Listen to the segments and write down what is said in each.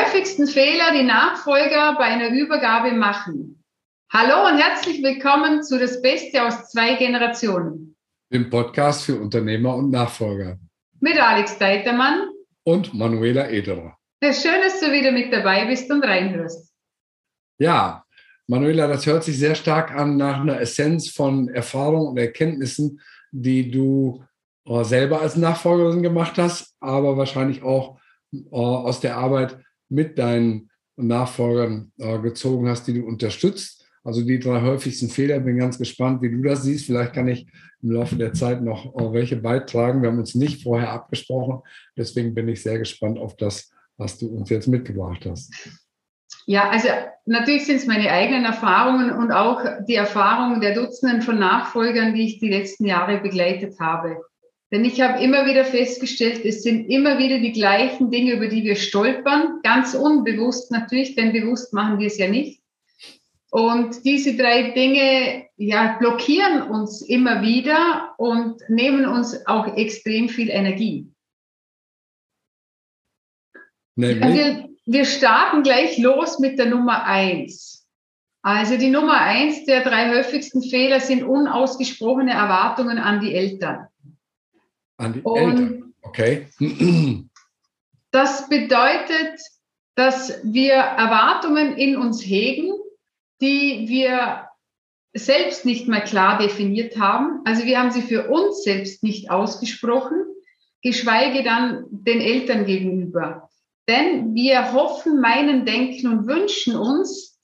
häufigsten Fehler, die Nachfolger bei einer Übergabe machen. Hallo und herzlich willkommen zu Das Beste aus zwei Generationen. Dem Podcast für Unternehmer und Nachfolger. Mit Alex Deitermann. Und Manuela Ederer. Schön, dass du wieder mit dabei bist und reinhörst. Ja, Manuela, das hört sich sehr stark an nach einer Essenz von Erfahrungen und Erkenntnissen, die du äh, selber als Nachfolgerin gemacht hast, aber wahrscheinlich auch äh, aus der Arbeit mit deinen Nachfolgern äh, gezogen hast, die du unterstützt. Also die drei häufigsten Fehler. Bin ganz gespannt, wie du das siehst. Vielleicht kann ich im Laufe der Zeit noch äh, welche beitragen. Wir haben uns nicht vorher abgesprochen. Deswegen bin ich sehr gespannt auf das, was du uns jetzt mitgebracht hast. Ja, also natürlich sind es meine eigenen Erfahrungen und auch die Erfahrungen der Dutzenden von Nachfolgern, die ich die letzten Jahre begleitet habe. Denn ich habe immer wieder festgestellt, es sind immer wieder die gleichen Dinge, über die wir stolpern, ganz unbewusst natürlich, denn bewusst machen wir es ja nicht. Und diese drei Dinge ja, blockieren uns immer wieder und nehmen uns auch extrem viel Energie. Wir, wir starten gleich los mit der Nummer eins. Also die Nummer eins der drei häufigsten Fehler sind unausgesprochene Erwartungen an die Eltern. An die Und Eltern. Okay. Das bedeutet, dass wir Erwartungen in uns hegen, die wir selbst nicht mehr klar definiert haben. Also wir haben sie für uns selbst nicht ausgesprochen, geschweige dann den Eltern gegenüber. Denn wir hoffen, meinen, denken und wünschen uns,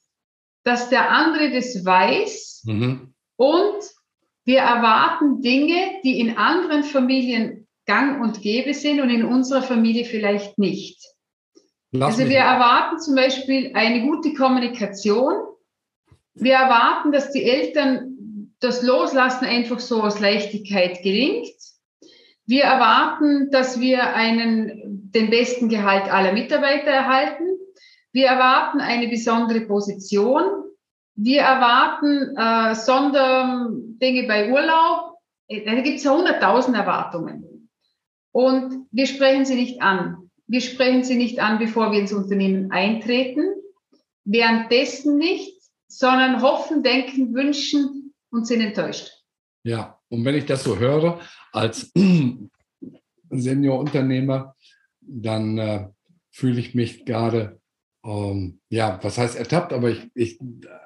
dass der andere das weiß mhm. und wir erwarten Dinge, die in anderen Familien gang und gäbe sind und in unserer Familie vielleicht nicht. Lass also wir erwarten zum Beispiel eine gute Kommunikation. Wir erwarten, dass die Eltern das Loslassen einfach so aus Leichtigkeit gelingt. Wir erwarten, dass wir einen, den besten Gehalt aller Mitarbeiter erhalten. Wir erwarten eine besondere Position. Wir erwarten äh, Sonderdinge bei Urlaub. Äh, da gibt es ja hunderttausend Erwartungen. Und wir sprechen sie nicht an. Wir sprechen sie nicht an, bevor wir ins Unternehmen eintreten. Währenddessen nicht, sondern hoffen, denken, wünschen und sind enttäuscht. Ja, und wenn ich das so höre als Seniorunternehmer, dann äh, fühle ich mich gerade ähm, ja, was heißt ertappt, aber ich, ich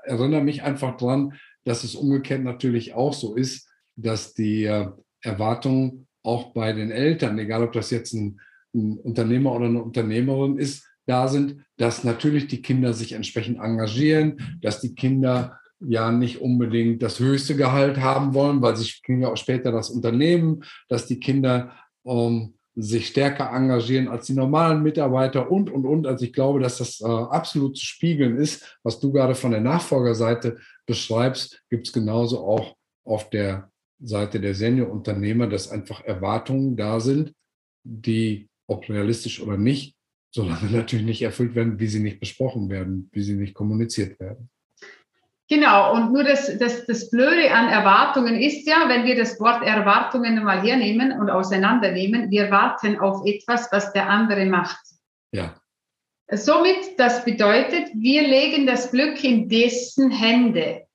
erinnere mich einfach dran, dass es umgekehrt natürlich auch so ist, dass die äh, Erwartungen auch bei den Eltern, egal ob das jetzt ein, ein Unternehmer oder eine Unternehmerin ist, da sind, dass natürlich die Kinder sich entsprechend engagieren, dass die Kinder ja nicht unbedingt das höchste Gehalt haben wollen, weil sie kriegen ja auch später das Unternehmen, dass die Kinder ähm, sich stärker engagieren als die normalen Mitarbeiter und, und, und. Also ich glaube, dass das äh, absolut zu spiegeln ist. Was du gerade von der Nachfolgerseite beschreibst, gibt es genauso auch auf der Seite der Seniorunternehmer, dass einfach Erwartungen da sind, die, ob realistisch oder nicht, solange natürlich nicht erfüllt werden, wie sie nicht besprochen werden, wie sie nicht kommuniziert werden. Genau, und nur das, das, das Blöde an Erwartungen ist ja, wenn wir das Wort Erwartungen mal hernehmen und auseinandernehmen, wir warten auf etwas, was der andere macht. Ja. Somit, das bedeutet, wir legen das Glück in dessen Hände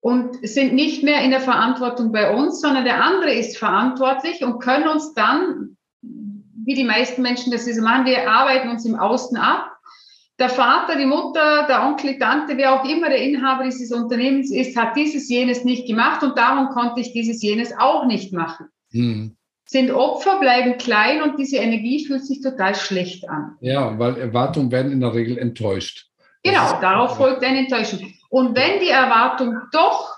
und sind nicht mehr in der Verantwortung bei uns, sondern der andere ist verantwortlich und können uns dann, wie die meisten Menschen das so machen, wir arbeiten uns im Außen ab der Vater, die Mutter, der Onkel, die Tante, wer auch immer der Inhaber dieses Unternehmens ist, hat dieses, jenes nicht gemacht und darum konnte ich dieses, jenes auch nicht machen. Mhm. Sind Opfer, bleiben klein und diese Energie fühlt sich total schlecht an. Ja, weil Erwartungen werden in der Regel enttäuscht. Genau, darauf folgt eine Enttäuschung. Und wenn die Erwartung doch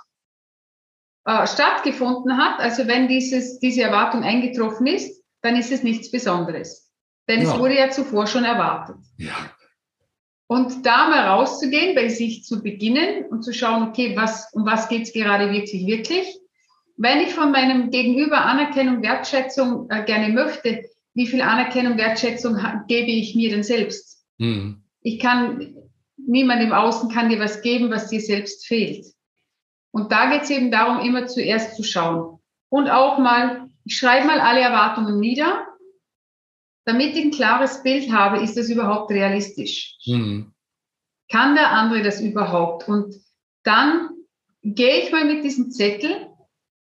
äh, stattgefunden hat, also wenn dieses, diese Erwartung eingetroffen ist, dann ist es nichts Besonderes. Denn ja. es wurde ja zuvor schon erwartet. Ja, und da mal rauszugehen, bei sich zu beginnen und zu schauen, okay, was, um was geht's gerade wirklich, wirklich? Wenn ich von meinem Gegenüber Anerkennung, Wertschätzung äh, gerne möchte, wie viel Anerkennung, Wertschätzung gebe ich mir denn selbst? Mhm. Ich kann, niemand im Außen kann dir was geben, was dir selbst fehlt. Und da geht's eben darum, immer zuerst zu schauen. Und auch mal, ich schreibe mal alle Erwartungen nieder damit ich ein klares Bild habe, ist das überhaupt realistisch? Mhm. Kann der andere das überhaupt? Und dann gehe ich mal mit diesem Zettel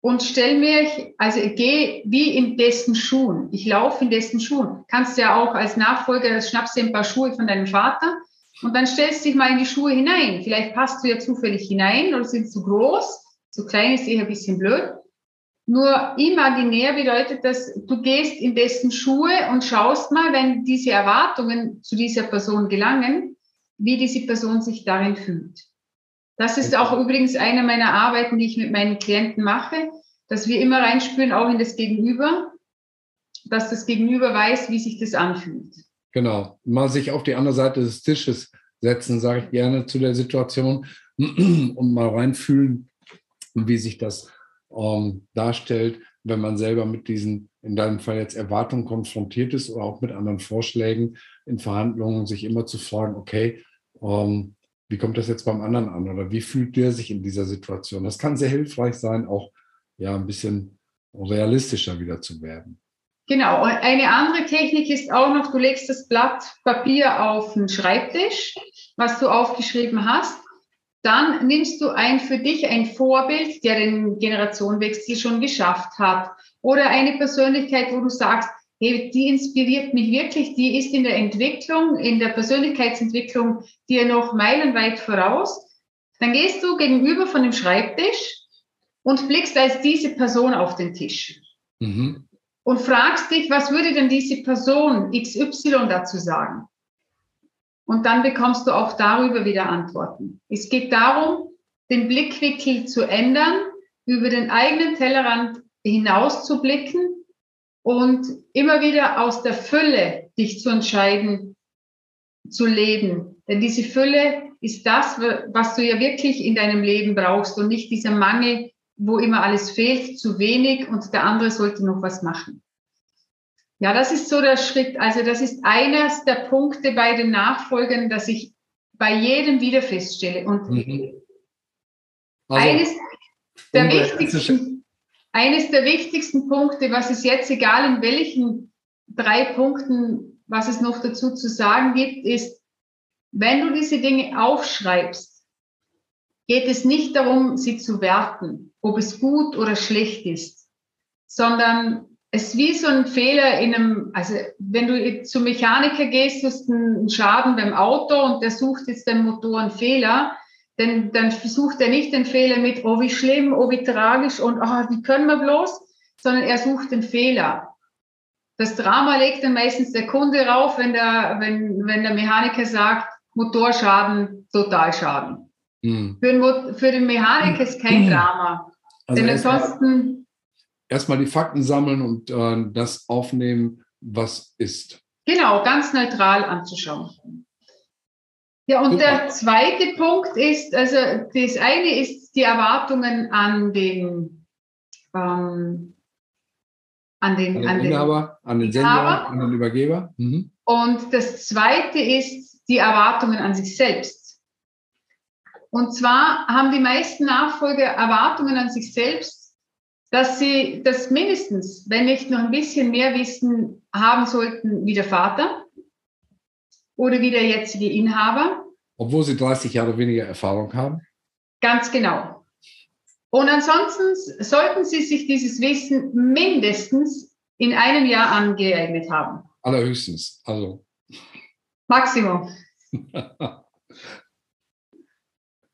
und stell mir, also ich gehe wie in dessen Schuhen. Ich laufe in dessen Schuhen. Kannst ja auch als Nachfolger, schnappst dir ein paar Schuhe von deinem Vater und dann stellst du dich mal in die Schuhe hinein. Vielleicht passt du ja zufällig hinein oder sind zu groß. Zu klein ist eher ein bisschen blöd. Nur imaginär bedeutet das, du gehst in dessen Schuhe und schaust mal, wenn diese Erwartungen zu dieser Person gelangen, wie diese Person sich darin fühlt. Das ist auch übrigens eine meiner Arbeiten, die ich mit meinen Klienten mache, dass wir immer reinspüren, auch in das Gegenüber, dass das Gegenüber weiß, wie sich das anfühlt. Genau. Mal sich auf die andere Seite des Tisches setzen, sage ich gerne zu der Situation und mal reinfühlen, wie sich das ähm, darstellt, wenn man selber mit diesen, in deinem Fall jetzt Erwartungen konfrontiert ist oder auch mit anderen Vorschlägen in Verhandlungen, sich immer zu fragen, okay, ähm, wie kommt das jetzt beim anderen an oder wie fühlt der sich in dieser Situation? Das kann sehr hilfreich sein, auch ja ein bisschen realistischer wieder zu werden. Genau, eine andere Technik ist auch noch, du legst das Blatt Papier auf den Schreibtisch, was du aufgeschrieben hast. Dann nimmst du ein für dich ein Vorbild, der den Generationenwechsel schon geschafft hat. Oder eine Persönlichkeit, wo du sagst, hey, die inspiriert mich wirklich, die ist in der Entwicklung, in der Persönlichkeitsentwicklung dir noch meilenweit voraus. Dann gehst du gegenüber von dem Schreibtisch und blickst als diese Person auf den Tisch. Mhm. Und fragst dich, was würde denn diese Person XY dazu sagen? Und dann bekommst du auch darüber wieder Antworten. Es geht darum, den Blickwinkel zu ändern, über den eigenen Tellerrand hinaus zu blicken und immer wieder aus der Fülle dich zu entscheiden, zu leben. Denn diese Fülle ist das, was du ja wirklich in deinem Leben brauchst und nicht dieser Mangel, wo immer alles fehlt, zu wenig und der andere sollte noch was machen. Ja, das ist so der Schritt. Also das ist eines der Punkte bei den Nachfolgern, dass ich bei jedem wieder feststelle. Und mhm. also, eines der wichtigsten eines der wichtigsten Punkte, was es jetzt, egal in welchen drei Punkten, was es noch dazu zu sagen gibt, ist, wenn du diese Dinge aufschreibst, geht es nicht darum, sie zu werten, ob es gut oder schlecht ist, sondern es ist wie so ein Fehler in einem, also wenn du zum Mechaniker gehst, hast einen Schaden beim Auto und der sucht jetzt den Motor einen Fehler, denn dann versucht er nicht den Fehler mit, oh wie schlimm, oh wie tragisch und oh, wie können wir bloß, sondern er sucht den Fehler. Das Drama legt dann meistens der Kunde rauf, wenn der, wenn, wenn der Mechaniker sagt, Motorschaden, Totalschaden. Hm. Für, den, für den Mechaniker ist kein hm. Drama. Also Denn ansonsten. Erstmal die Fakten sammeln und äh, das aufnehmen, was ist. Genau, ganz neutral anzuschauen. Ja, und Super. der zweite Punkt ist, also das eine ist die Erwartungen an den, ähm, an den, an den an Inhaber, den, an den Sender, an den Übergeber. Mhm. Und das zweite ist die Erwartungen an sich selbst. Und zwar haben die meisten Nachfolger Erwartungen an sich selbst, dass sie das mindestens, wenn nicht noch ein bisschen mehr Wissen haben sollten wie der Vater oder wie der jetzige Inhaber. Obwohl sie 30 Jahre weniger Erfahrung haben? Ganz genau. Und ansonsten sollten Sie sich dieses Wissen mindestens in einem Jahr angeeignet haben. Allerhöchstens, also. Maximum.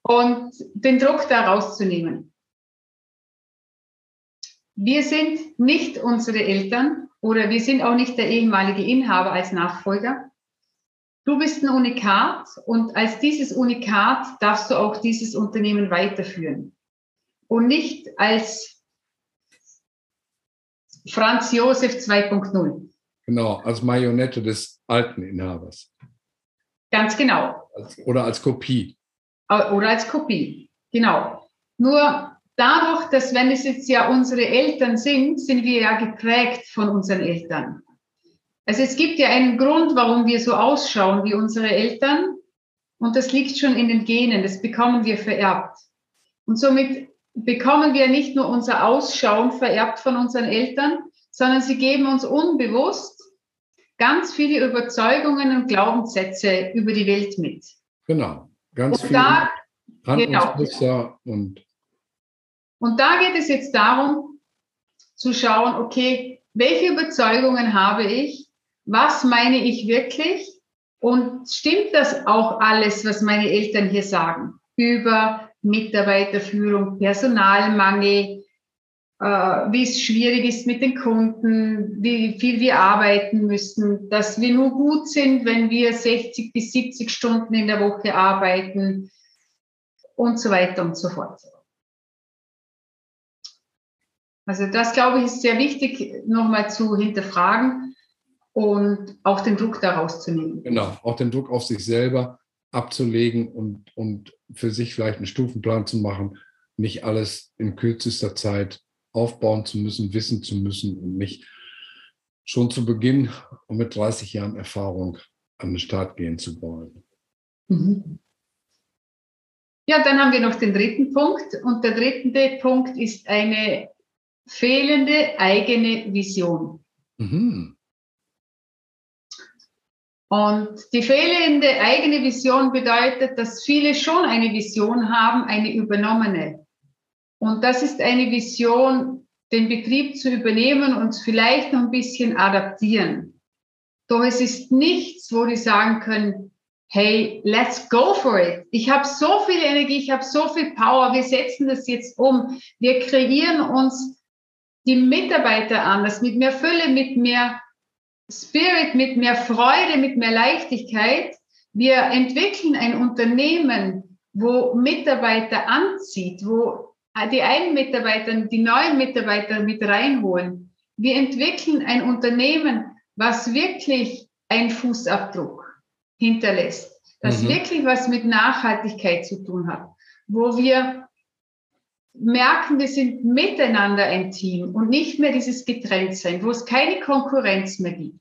Und den Druck da rauszunehmen. Wir sind nicht unsere Eltern oder wir sind auch nicht der ehemalige Inhaber als Nachfolger. Du bist ein Unikat und als dieses Unikat darfst du auch dieses Unternehmen weiterführen. Und nicht als Franz Josef 2.0. Genau, als Marionette des alten Inhabers. Ganz genau. Oder als Kopie. Oder als Kopie, genau. Nur dadurch, dass wenn es jetzt ja unsere Eltern sind, sind wir ja geprägt von unseren Eltern. Also es gibt ja einen Grund, warum wir so ausschauen wie unsere Eltern. Und das liegt schon in den Genen. Das bekommen wir vererbt. Und somit bekommen wir nicht nur unser Ausschauen vererbt von unseren Eltern, sondern sie geben uns unbewusst ganz viele Überzeugungen und Glaubenssätze über die Welt mit. Genau, ganz und viele da, Handlungsmuster genau. und und da geht es jetzt darum, zu schauen, okay, welche Überzeugungen habe ich? Was meine ich wirklich? Und stimmt das auch alles, was meine Eltern hier sagen? Über Mitarbeiterführung, Personalmangel, äh, wie es schwierig ist mit den Kunden, wie viel wir arbeiten müssen, dass wir nur gut sind, wenn wir 60 bis 70 Stunden in der Woche arbeiten und so weiter und so fort. Also das, glaube ich, ist sehr wichtig, nochmal zu hinterfragen und auch den Druck daraus zu nehmen. Genau, auch den Druck auf sich selber abzulegen und, und für sich vielleicht einen Stufenplan zu machen, nicht alles in kürzester Zeit aufbauen zu müssen, wissen zu müssen und nicht schon zu Beginn und mit 30 Jahren Erfahrung an den Start gehen zu wollen. Mhm. Ja, dann haben wir noch den dritten Punkt. Und der dritte Punkt ist eine fehlende eigene Vision. Mhm. Und die fehlende eigene Vision bedeutet, dass viele schon eine Vision haben, eine übernommene. Und das ist eine Vision, den Betrieb zu übernehmen und vielleicht noch ein bisschen adaptieren. Doch es ist nichts, wo die sagen können, hey, let's go for it. Ich habe so viel Energie, ich habe so viel Power, wir setzen das jetzt um. Wir kreieren uns die Mitarbeiter anders, mit mehr Fülle, mit mehr Spirit, mit mehr Freude, mit mehr Leichtigkeit. Wir entwickeln ein Unternehmen, wo Mitarbeiter anzieht, wo die einen Mitarbeiter, die neuen Mitarbeiter mit reinholen. Wir entwickeln ein Unternehmen, was wirklich einen Fußabdruck hinterlässt, das mhm. wirklich was mit Nachhaltigkeit zu tun hat, wo wir merken, wir sind miteinander ein Team und nicht mehr dieses Getrenntsein, wo es keine Konkurrenz mehr gibt.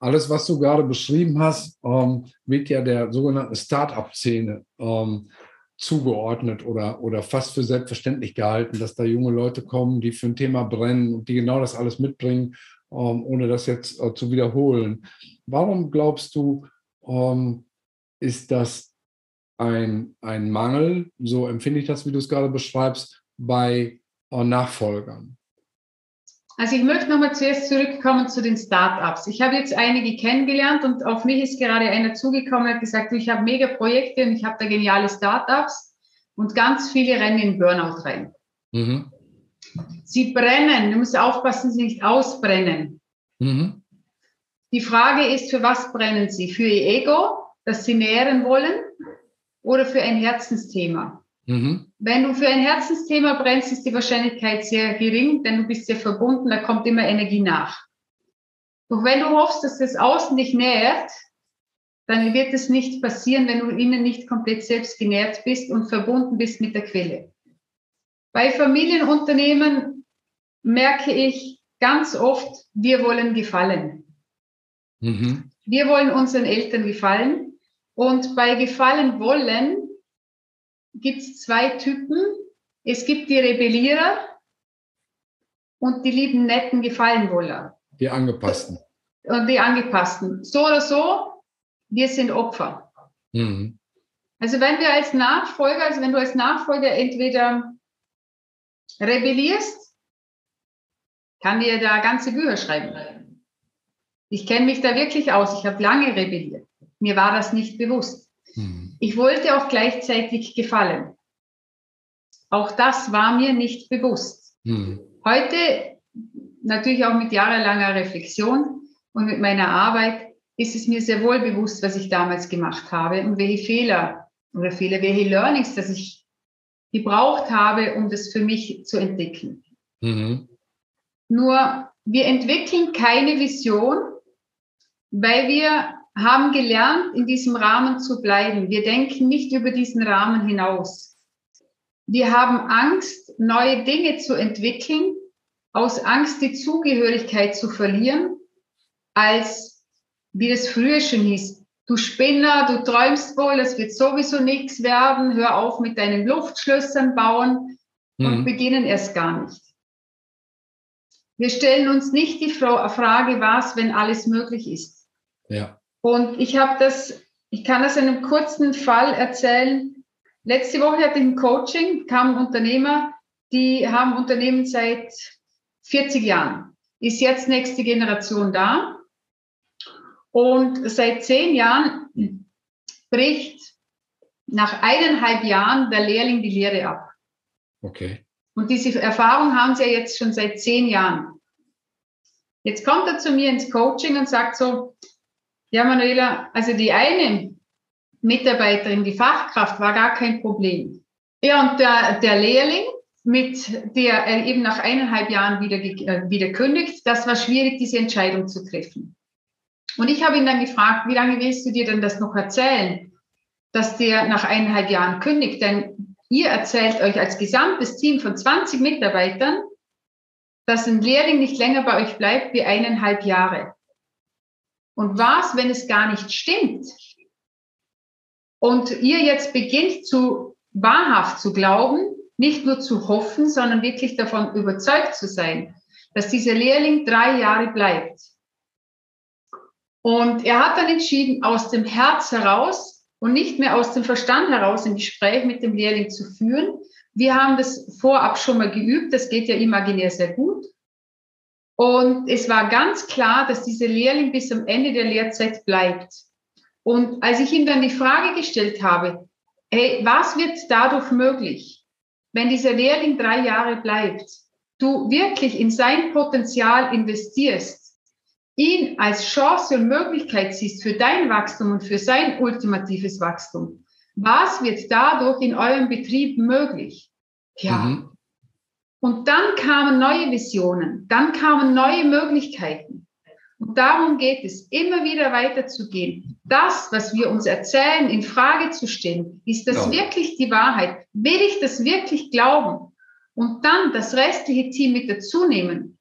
Alles, was du gerade beschrieben hast, ähm, wird ja der sogenannten Start-up-Szene ähm, zugeordnet oder, oder fast für selbstverständlich gehalten, dass da junge Leute kommen, die für ein Thema brennen und die genau das alles mitbringen, ähm, ohne das jetzt äh, zu wiederholen. Warum glaubst du, ähm, ist das ein, ein Mangel, so empfinde ich das, wie du es gerade beschreibst, bei äh, Nachfolgern? Also ich möchte nochmal zuerst zurückkommen zu den Startups. Ich habe jetzt einige kennengelernt und auf mich ist gerade einer zugekommen und hat gesagt, ich habe mega Projekte und ich habe da geniale Startups und ganz viele rennen in Burnout rein. Mhm. Sie brennen, du musst aufpassen, sie nicht ausbrennen. Mhm. Die Frage ist, für was brennen sie? Für ihr Ego, das sie nähren wollen? Oder für ein Herzensthema. Mhm. Wenn du für ein Herzensthema brennst, ist die Wahrscheinlichkeit sehr gering, denn du bist sehr verbunden, da kommt immer Energie nach. Doch wenn du hoffst, dass das Außen dich nährt, dann wird es nicht passieren, wenn du innen nicht komplett selbst genährt bist und verbunden bist mit der Quelle. Bei Familienunternehmen merke ich ganz oft, wir wollen gefallen. Mhm. Wir wollen unseren Eltern gefallen. Und bei Gefallen wollen gibt es zwei Typen. Es gibt die Rebellierer und die lieben netten Gefallenwoller. Die Angepassten. Und die Angepassten. So oder so, wir sind Opfer. Mhm. Also wenn wir als Nachfolger, also wenn du als Nachfolger entweder rebellierst, kann dir da ganze Bücher schreiben. Ich kenne mich da wirklich aus. Ich habe lange rebelliert. Mir war das nicht bewusst. Mhm. Ich wollte auch gleichzeitig gefallen. Auch das war mir nicht bewusst. Mhm. Heute, natürlich auch mit jahrelanger Reflexion und mit meiner Arbeit, ist es mir sehr wohl bewusst, was ich damals gemacht habe und welche Fehler oder Fehler, welche Learnings, dass ich gebraucht habe, um das für mich zu entdecken. Mhm. Nur wir entwickeln keine Vision, weil wir haben gelernt, in diesem Rahmen zu bleiben. Wir denken nicht über diesen Rahmen hinaus. Wir haben Angst, neue Dinge zu entwickeln, aus Angst, die Zugehörigkeit zu verlieren, als, wie es früher schon hieß, du Spinner, du träumst wohl, es wird sowieso nichts werden, hör auf mit deinen Luftschlössern bauen und mhm. beginnen erst gar nicht. Wir stellen uns nicht die Frage, was, wenn alles möglich ist. Ja. Und ich habe das, ich kann das in einem kurzen Fall erzählen. Letzte Woche hatte ich ein Coaching, kamen Unternehmer, die haben Unternehmen seit 40 Jahren. Ist jetzt nächste Generation da. Und seit zehn Jahren bricht nach eineinhalb Jahren der Lehrling die Lehre ab. Okay. Und diese Erfahrung haben sie ja jetzt schon seit zehn Jahren. Jetzt kommt er zu mir ins Coaching und sagt so, ja, Manuela, also die eine Mitarbeiterin, die Fachkraft war gar kein Problem. Ja, und der, der Lehrling, mit der er eben nach eineinhalb Jahren wieder, äh, wieder kündigt, das war schwierig, diese Entscheidung zu treffen. Und ich habe ihn dann gefragt, wie lange willst du dir denn das noch erzählen, dass der nach eineinhalb Jahren kündigt? Denn ihr erzählt euch als gesamtes Team von 20 Mitarbeitern, dass ein Lehrling nicht länger bei euch bleibt wie eineinhalb Jahre. Und was, wenn es gar nicht stimmt? Und ihr jetzt beginnt zu wahrhaft zu glauben, nicht nur zu hoffen, sondern wirklich davon überzeugt zu sein, dass dieser Lehrling drei Jahre bleibt. Und er hat dann entschieden, aus dem Herz heraus und nicht mehr aus dem Verstand heraus ein Gespräch mit dem Lehrling zu führen. Wir haben das vorab schon mal geübt, das geht ja imaginär sehr gut. Und es war ganz klar, dass dieser Lehrling bis am Ende der Lehrzeit bleibt. Und als ich ihm dann die Frage gestellt habe, hey, was wird dadurch möglich, wenn dieser Lehrling drei Jahre bleibt, du wirklich in sein Potenzial investierst, ihn als Chance und Möglichkeit siehst für dein Wachstum und für sein ultimatives Wachstum, was wird dadurch in eurem Betrieb möglich? Ja. Mhm. Und dann kamen neue Visionen, dann kamen neue Möglichkeiten. Und darum geht es, immer wieder weiterzugehen. Das, was wir uns erzählen, in Frage zu stellen. Ist das ja. wirklich die Wahrheit? Will ich das wirklich glauben? Und dann das restliche Team mit dazu nehmen.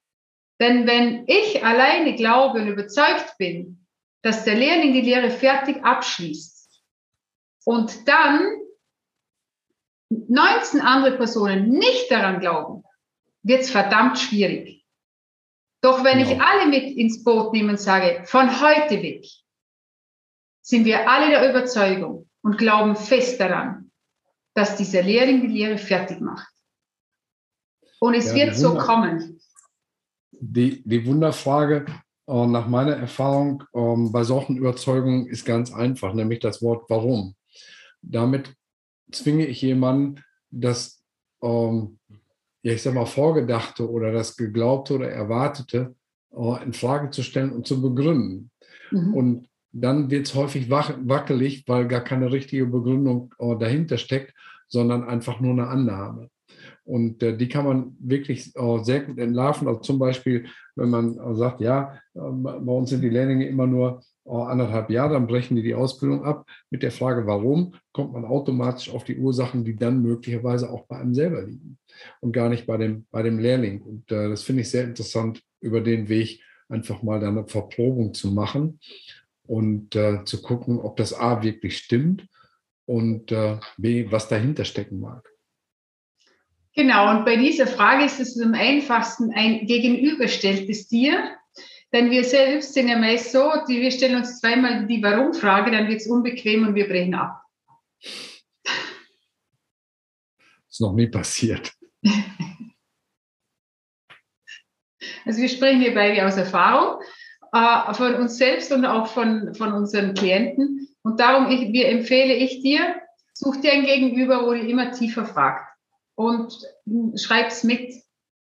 Denn wenn ich alleine glaube und überzeugt bin, dass der Lehrling die Lehre fertig abschließt und dann 19 andere Personen nicht daran glauben, wird es verdammt schwierig. Doch wenn genau. ich alle mit ins Boot nehme und sage, von heute weg, sind wir alle der Überzeugung und glauben fest daran, dass dieser Lehrling die Lehre fertig macht. Und es ja, wird so kommen. Die, die Wunderfrage äh, nach meiner Erfahrung ähm, bei solchen Überzeugungen ist ganz einfach, nämlich das Wort warum. Damit zwinge ich jemanden, das ähm, ja, ich sag mal, Vorgedachte oder das Geglaubte oder Erwartete äh, in Frage zu stellen und zu begründen. Mhm. Und dann wird es häufig wackelig, weil gar keine richtige Begründung äh, dahinter steckt, sondern einfach nur eine Annahme. Und äh, die kann man wirklich äh, sehr gut entlarven. Also zum Beispiel, wenn man äh, sagt, ja, bei uns sind die Lehrlinge immer nur anderthalb Jahre, dann brechen die die Ausbildung ab. Mit der Frage, warum, kommt man automatisch auf die Ursachen, die dann möglicherweise auch bei einem selber liegen und gar nicht bei dem, bei dem Lehrling. Und äh, das finde ich sehr interessant, über den Weg einfach mal dann eine Verprobung zu machen und äh, zu gucken, ob das A wirklich stimmt und äh, B, was dahinter stecken mag. Genau, und bei dieser Frage ist es am einfachsten ein gegenüberstelltes Dir, denn wir selbst sind ja meist so, die, wir stellen uns zweimal die Warum-Frage, dann wird es unbequem und wir brechen ab. Ist noch nie passiert. Also wir sprechen hier beide aus Erfahrung, äh, von uns selbst und auch von, von unseren Klienten. Und darum ich, wir empfehle ich dir, such dir ein Gegenüber, wo du immer tiefer fragt und schreib's mit.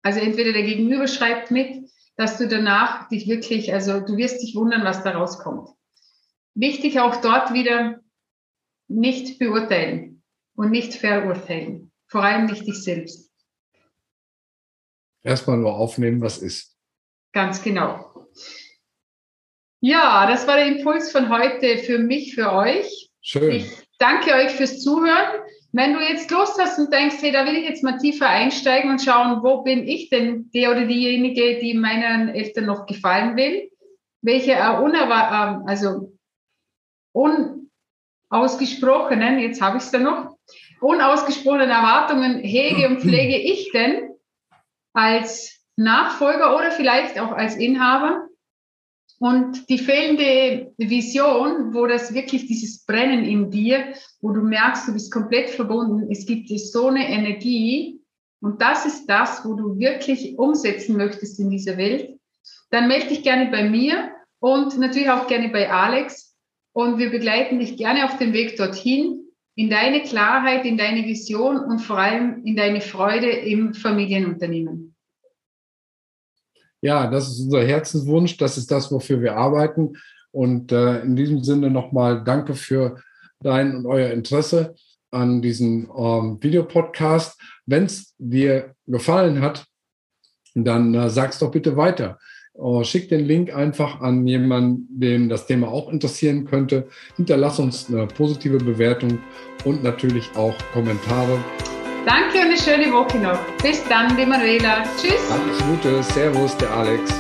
Also entweder der Gegenüber schreibt mit, dass du danach dich wirklich, also du wirst dich wundern, was da rauskommt. Wichtig auch dort wieder nicht beurteilen und nicht verurteilen. Vor allem nicht dich selbst. Erstmal nur aufnehmen, was ist. Ganz genau. Ja, das war der Impuls von heute für mich, für euch. Schön. Ich danke euch fürs Zuhören. Wenn du jetzt Lust hast und denkst, hey, da will ich jetzt mal tiefer einsteigen und schauen, wo bin ich denn der oder diejenige, die meinen Eltern noch gefallen will, welche äh, unerwa äh, also unausgesprochenen, jetzt habe ich es da noch, unausgesprochenen Erwartungen hege und pflege ich denn als Nachfolger oder vielleicht auch als Inhaber. Und die fehlende Vision, wo das wirklich dieses Brennen in dir, wo du merkst, du bist komplett verbunden, es gibt dir so eine Energie. Und das ist das, wo du wirklich umsetzen möchtest in dieser Welt, dann melde dich gerne bei mir und natürlich auch gerne bei Alex. Und wir begleiten dich gerne auf dem Weg dorthin, in deine Klarheit, in deine Vision und vor allem in deine Freude im Familienunternehmen. Ja, das ist unser Herzenswunsch, das ist das, wofür wir arbeiten. Und äh, in diesem Sinne nochmal danke für dein und euer Interesse an diesem ähm, Videopodcast. Wenn es dir gefallen hat, dann äh, sag's doch bitte weiter. Äh, schick den Link einfach an jemanden, dem das Thema auch interessieren könnte. Hinterlass uns eine positive Bewertung und natürlich auch Kommentare. Danke und eine schöne Woche noch. Bis dann, die Manuela. Tschüss. Alles Gute. Servus, der Alex.